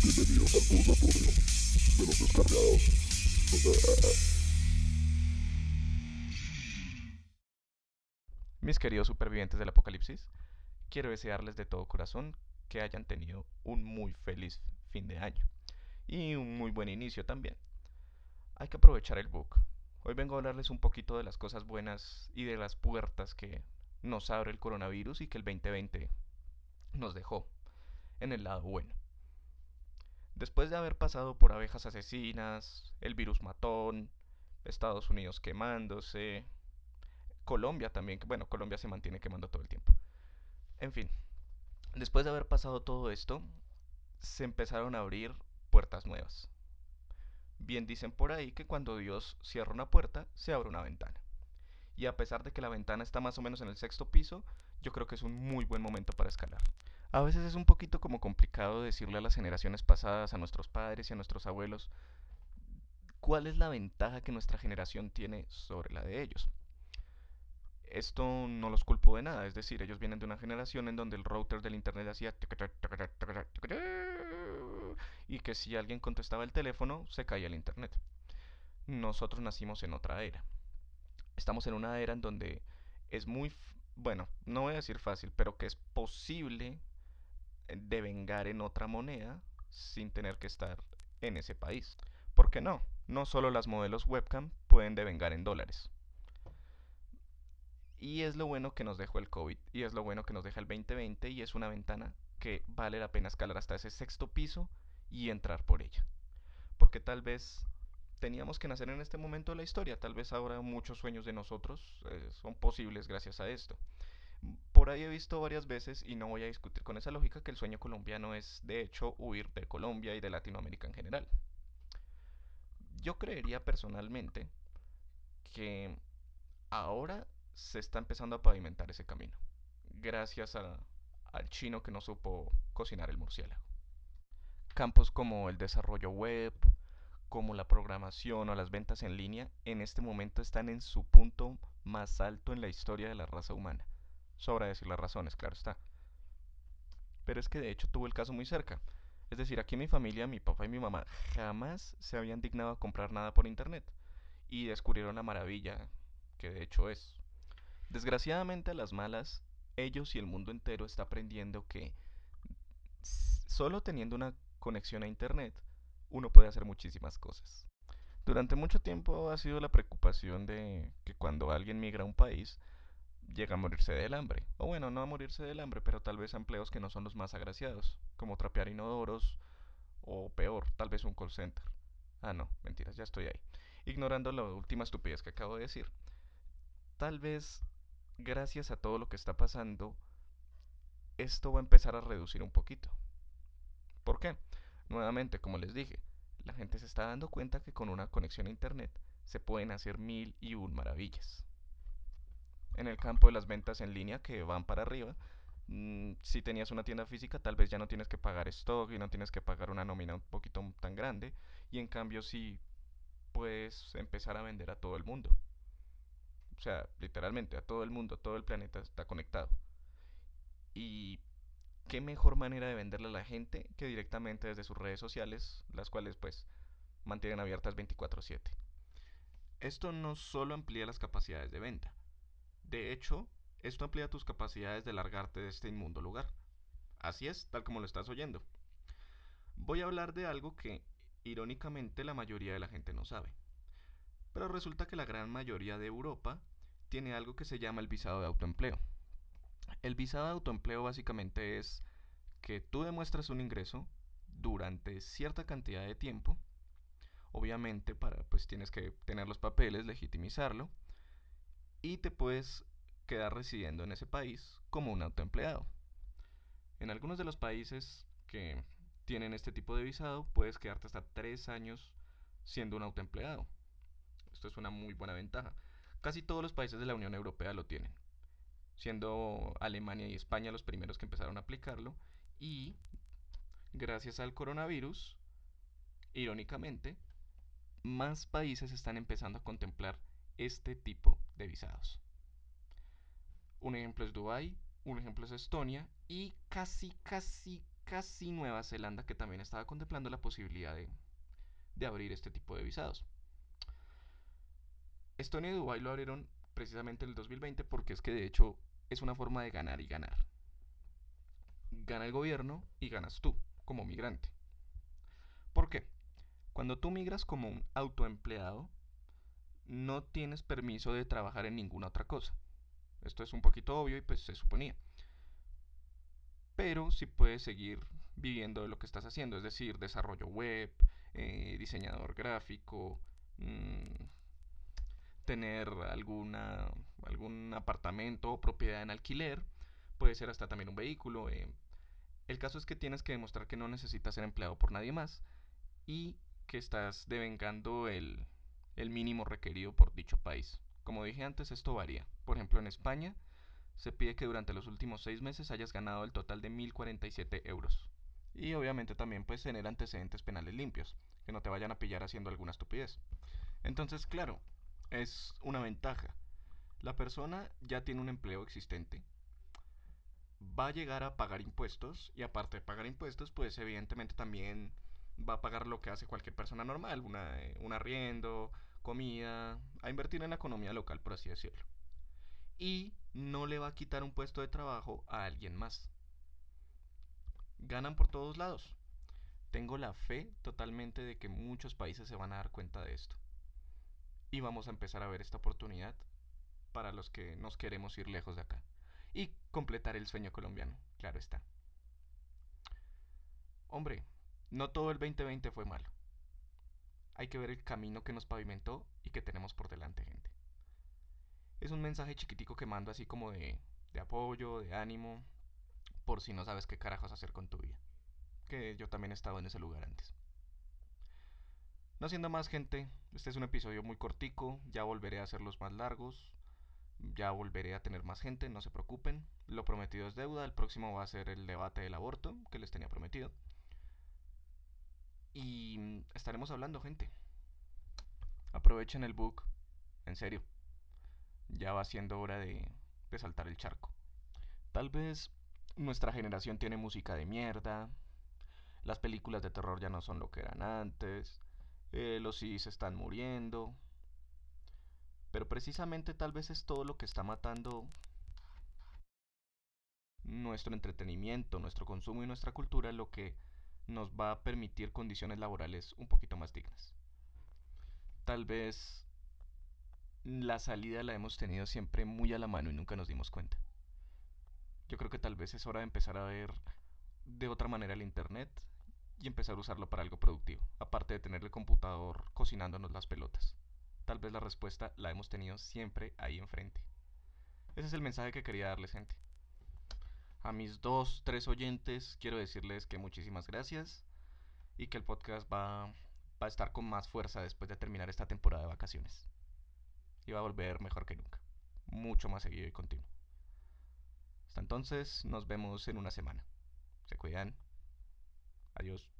Bienvenidos al purgatorio de los descargados. Mis queridos supervivientes del apocalipsis, quiero desearles de todo corazón que hayan tenido un muy feliz fin de año y un muy buen inicio también. Hay que aprovechar el book. Hoy vengo a hablarles un poquito de las cosas buenas y de las puertas que nos abre el coronavirus y que el 2020 nos dejó en el lado bueno. Después de haber pasado por abejas asesinas, el virus matón, Estados Unidos quemándose, Colombia también, bueno, Colombia se mantiene quemando todo el tiempo. En fin, después de haber pasado todo esto, se empezaron a abrir puertas nuevas. Bien dicen por ahí que cuando Dios cierra una puerta, se abre una ventana. Y a pesar de que la ventana está más o menos en el sexto piso, yo creo que es un muy buen momento para escalar. A veces es un poquito como complicado decirle a las generaciones pasadas, a nuestros padres y a nuestros abuelos, cuál es la ventaja que nuestra generación tiene sobre la de ellos. Esto no los culpo de nada, es decir, ellos vienen de una generación en donde el router del internet hacía y que si alguien contestaba el teléfono se caía el internet. Nosotros nacimos en otra era. Estamos en una era en donde es muy, bueno, no voy a decir fácil, pero que es posible devengar en otra moneda sin tener que estar en ese país. ¿Por qué no? No solo las modelos webcam pueden devengar en dólares. Y es lo bueno que nos dejó el COVID, y es lo bueno que nos deja el 2020, y es una ventana que vale la pena escalar hasta ese sexto piso y entrar por ella. Porque tal vez teníamos que nacer en este momento de la historia, tal vez ahora muchos sueños de nosotros eh, son posibles gracias a esto. He visto varias veces, y no voy a discutir con esa lógica, que el sueño colombiano es, de hecho, huir de Colombia y de Latinoamérica en general. Yo creería personalmente que ahora se está empezando a pavimentar ese camino, gracias al chino que no supo cocinar el murciélago. Campos como el desarrollo web, como la programación o las ventas en línea, en este momento están en su punto más alto en la historia de la raza humana. Sobra decir las razones, claro está. Pero es que de hecho tuvo el caso muy cerca. Es decir, aquí mi familia, mi papá y mi mamá jamás se habían dignado a comprar nada por internet. Y descubrieron la maravilla que de hecho es. Desgraciadamente a las malas, ellos y el mundo entero está aprendiendo que solo teniendo una conexión a internet, uno puede hacer muchísimas cosas. Durante mucho tiempo ha sido la preocupación de que cuando alguien migra a un país, llega a morirse del hambre. O bueno, no a morirse del hambre, pero tal vez a empleos que no son los más agraciados, como trapear inodoros o peor, tal vez un call center. Ah, no, mentiras, ya estoy ahí. Ignorando la última estupidez que acabo de decir. Tal vez, gracias a todo lo que está pasando, esto va a empezar a reducir un poquito. ¿Por qué? Nuevamente, como les dije, la gente se está dando cuenta que con una conexión a Internet se pueden hacer mil y un maravillas en el campo de las ventas en línea que van para arriba. Mm, si tenías una tienda física, tal vez ya no tienes que pagar stock y no tienes que pagar una nómina un poquito tan grande. Y en cambio, sí puedes empezar a vender a todo el mundo. O sea, literalmente a todo el mundo, todo el planeta está conectado. Y qué mejor manera de venderle a la gente que directamente desde sus redes sociales, las cuales pues mantienen abiertas 24/7. Esto no solo amplía las capacidades de venta, de hecho, esto amplía tus capacidades de largarte de este inmundo lugar. Así es, tal como lo estás oyendo. Voy a hablar de algo que, irónicamente, la mayoría de la gente no sabe. Pero resulta que la gran mayoría de Europa tiene algo que se llama el visado de autoempleo. El visado de autoempleo básicamente es que tú demuestras un ingreso durante cierta cantidad de tiempo. Obviamente, para pues tienes que tener los papeles, legitimizarlo y te puedes quedar residiendo en ese país como un autoempleado. En algunos de los países que tienen este tipo de visado, puedes quedarte hasta tres años siendo un autoempleado. Esto es una muy buena ventaja. Casi todos los países de la Unión Europea lo tienen, siendo Alemania y España los primeros que empezaron a aplicarlo y gracias al coronavirus, irónicamente, más países están empezando a contemplar este tipo de visados. Un ejemplo es Dubai, un ejemplo es Estonia y casi, casi, casi Nueva Zelanda que también estaba contemplando la posibilidad de, de abrir este tipo de visados. Estonia y Dubái lo abrieron precisamente en el 2020 porque es que de hecho es una forma de ganar y ganar. Gana el gobierno y ganas tú como migrante. ¿Por qué? Cuando tú migras como un autoempleado, no tienes permiso de trabajar en ninguna otra cosa. Esto es un poquito obvio y pues se suponía. Pero sí puedes seguir viviendo de lo que estás haciendo, es decir, desarrollo web, eh, diseñador gráfico, mmm, tener alguna, algún apartamento o propiedad en alquiler, puede ser hasta también un vehículo. Eh. El caso es que tienes que demostrar que no necesitas ser empleado por nadie más y que estás devengando el, el mínimo requerido por dicho país. Como dije antes, esto varía. Por ejemplo, en España se pide que durante los últimos seis meses hayas ganado el total de 1.047 euros. Y obviamente también puedes tener antecedentes penales limpios, que no te vayan a pillar haciendo alguna estupidez. Entonces, claro, es una ventaja. La persona ya tiene un empleo existente, va a llegar a pagar impuestos y aparte de pagar impuestos, pues evidentemente también va a pagar lo que hace cualquier persona normal, una, eh, un arriendo, comida, a invertir en la economía local, por así decirlo. Y no le va a quitar un puesto de trabajo a alguien más. Ganan por todos lados. Tengo la fe totalmente de que muchos países se van a dar cuenta de esto y vamos a empezar a ver esta oportunidad para los que nos queremos ir lejos de acá y completar el sueño colombiano, claro está. Hombre, no todo el 2020 fue malo. Hay que ver el camino que nos pavimentó y que tenemos por delante, gente. Es un mensaje chiquitico que mando así como de, apoyo, de ánimo, por si no sabes qué carajos hacer con tu vida. Que yo también he estado en ese lugar antes. No siendo más gente, este es un episodio muy cortico, ya volveré a hacerlos más largos, ya volveré a tener más gente, no se preocupen, lo prometido es deuda, el próximo va a ser el debate del aborto que les tenía prometido. Y estaremos hablando, gente. Aprovechen el book, en serio. Ya va siendo hora de, de saltar el charco. Tal vez nuestra generación tiene música de mierda, las películas de terror ya no son lo que eran antes, eh, los CDs están muriendo. Pero precisamente tal vez es todo lo que está matando nuestro entretenimiento, nuestro consumo y nuestra cultura lo que nos va a permitir condiciones laborales un poquito más dignas. Tal vez la salida la hemos tenido siempre muy a la mano y nunca nos dimos cuenta. Yo creo que tal vez es hora de empezar a ver de otra manera el Internet y empezar a usarlo para algo productivo, aparte de tener el computador cocinándonos las pelotas. Tal vez la respuesta la hemos tenido siempre ahí enfrente. Ese es el mensaje que quería darles, gente. A mis dos, tres oyentes quiero decirles que muchísimas gracias y que el podcast va, a estar con más fuerza después de terminar esta temporada de vacaciones. Y va a volver mejor que nunca. Mucho más seguido y continuo. Hasta entonces, nos vemos en una semana. Se cuidan. Adiós.